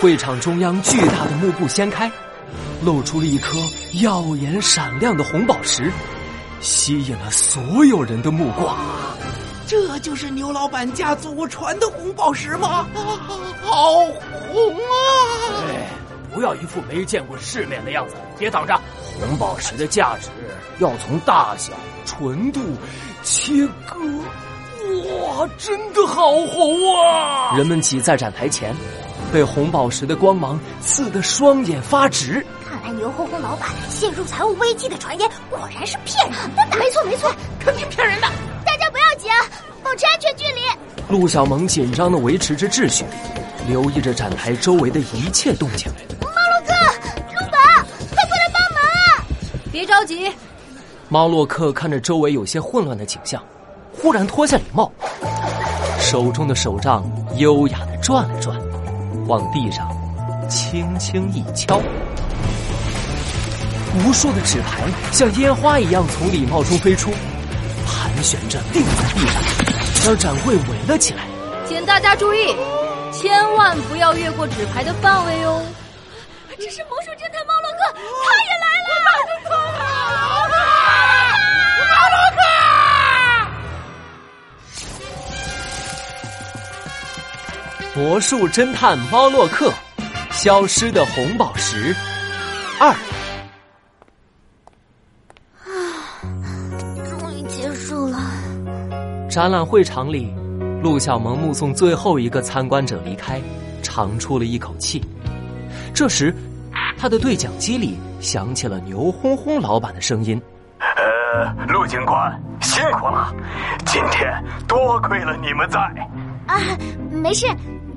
会场中央巨大的幕布掀开，露出了一颗耀眼闪亮的红宝石，吸引了所有人的目光。这就是牛老板家祖传的红宝石吗？好红啊！哎，不要一副没见过世面的样子，别挡着。红宝石的价值要从大小、纯度、切割。哇，真的好红啊！人们挤在展台前，被红宝石的光芒刺得双眼发直。看来牛哄哄老板陷入财务危机的传言果然是骗人的。没错没错，肯定骗人的。大家不要急，保持安全距离。陆小萌紧张的维持着秩序，留意着展台周围的一切动静。猫洛克，陆宝，快过来帮忙啊！别着急。猫洛克看着周围有些混乱的景象。忽然脱下礼帽，手中的手杖优雅的转了转，往地上轻轻一敲，无数的纸牌像烟花一样从礼帽中飞出，盘旋着定在地上，将展柜围了起来。请大家注意，千万不要越过纸牌的范围哦！这是魔术侦探猫洛克，他也来了！魔术侦探猫洛克，消失的红宝石二。啊，终于结束了。展览会场里，陆小萌目送最后一个参观者离开，长出了一口气。这时，他的对讲机里响起了牛哄哄老板的声音：“呃，陆警官，辛苦了，今天多亏了你们在。”啊，没事。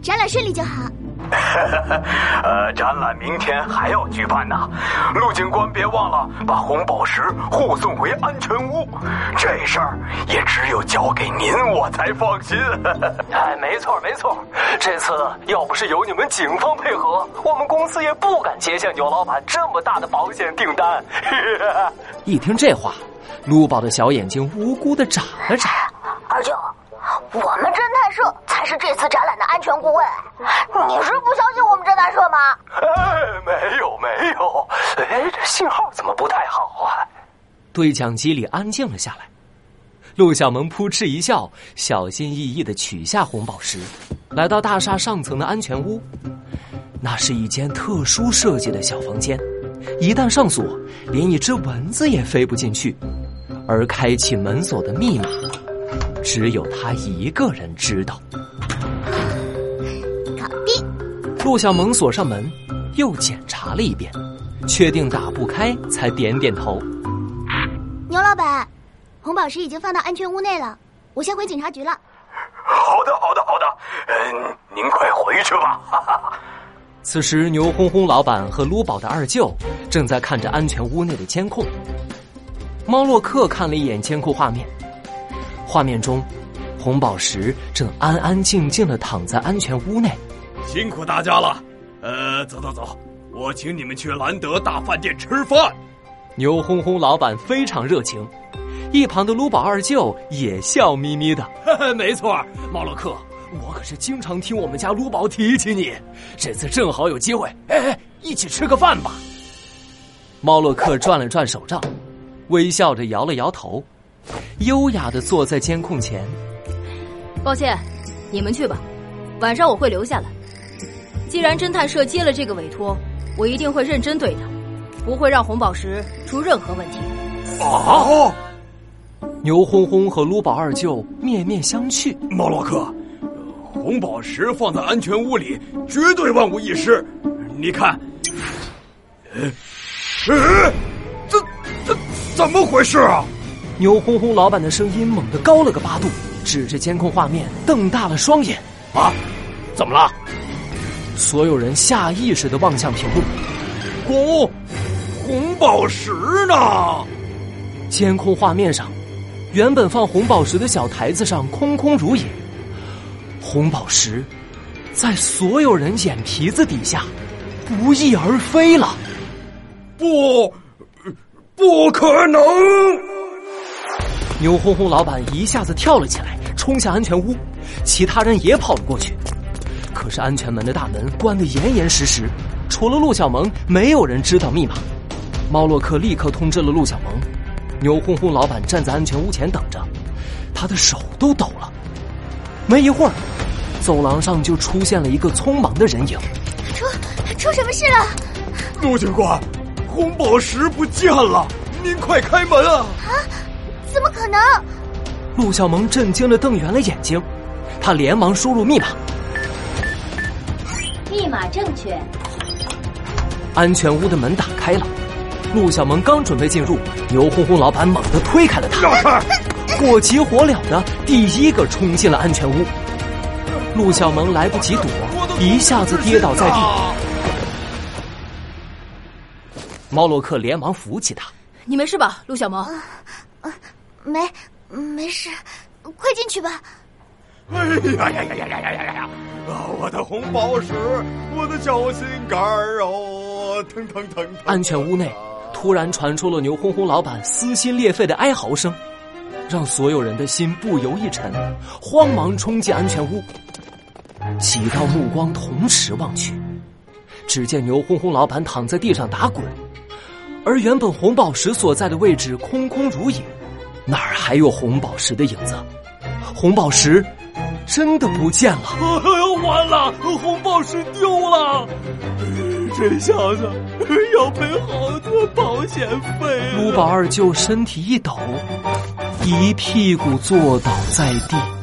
展览顺利就好。呃，展览明天还要举办呢，陆警官别忘了把红宝石护送回安全屋。这事儿也只有交给您我才放心。哎，没错没错，这次要不是有你们警方配合，我们公司也不敢接下牛老板这么大的保险订单。一听这话，陆宝的小眼睛无辜的眨了眨。二舅。我们侦探社才是这次展览的安全顾问，你是不相信我们侦探社吗？哎，没有没有，哎，这信号怎么不太好啊？对讲机里安静了下来，陆小萌扑哧一笑，小心翼翼的取下红宝石，来到大厦上层的安全屋。那是一间特殊设计的小房间，一旦上锁，连一只蚊子也飞不进去，而开启门锁的密码。只有他一个人知道。陆小萌锁上门，又检查了一遍，确定打不开，才点点头。牛老板，红宝石已经放到安全屋内了，我先回警察局了。好的，好的，好的。嗯，您快回去吧。此时，牛哄哄老板和撸宝的二舅正在看着安全屋内的监控。猫洛克看了一眼监控画面。画面中，红宝石正安安静静的躺在安全屋内。辛苦大家了，呃，走走走，我请你们去兰德大饭店吃饭。牛哄哄老板非常热情，一旁的卢宝二舅也笑眯眯的。没错，猫洛克，我可是经常听我们家卢宝提起你，这次正好有机会，哎哎，一起吃个饭吧。猫洛克转了转手杖，微笑着摇了摇头。优雅的坐在监控前。抱歉，你们去吧，晚上我会留下来。既然侦探社接了这个委托，我一定会认真对待，不会让红宝石出任何问题。啊！牛轰轰和卢宝二舅面面相觑。猫洛克，红宝石放在安全屋里，绝对万无一失。你看，呃，呃，这这怎么回事啊？牛轰轰老板的声音猛地高了个八度，指着监控画面，瞪大了双眼。啊，怎么了？所有人下意识的望向屏幕。红，红宝石呢？监控画面上，原本放红宝石的小台子上空空如也。红宝石，在所有人眼皮子底下，不翼而飞了。不，不可能！牛哄哄老板一下子跳了起来，冲向安全屋，其他人也跑了过去。可是安全门的大门关得严严实实，除了陆小萌，没有人知道密码。猫洛克立刻通知了陆小萌。牛哄哄老板站在安全屋前等着，他的手都抖了。没一会儿，走廊上就出现了一个匆忙的人影。出出什么事了？陆警官，红宝石不见了！您快开门啊！啊，怎么可能？陆小萌震惊的瞪圆了眼睛，他连忙输入密码。密码正确。安全屋的门打开了。陆小萌刚准备进入，牛哄哄老板猛地推开了他，让开！火急火燎的第一个冲进了安全屋。陆小萌来不及躲，一下子跌倒在地。猫洛克连忙扶起他：“你没事吧，陆小萌？”“没，没事，快进去吧。”“哎呀呀呀呀呀呀呀呀！我的红宝石，我的小心肝儿哦，疼疼疼！”安全屋内。突然传出了牛哄哄老板撕心裂肺的哀嚎声，让所有人的心不由一沉，慌忙冲进安全屋。几道目光同时望去，只见牛哄哄老板躺在地上打滚，而原本红宝石所在的位置空空如也，哪儿还有红宝石的影子？红宝石真的不见了！完了，红宝石丢了！这下子要赔好多保险费。卢宝二舅身体一抖，一屁股坐倒在地。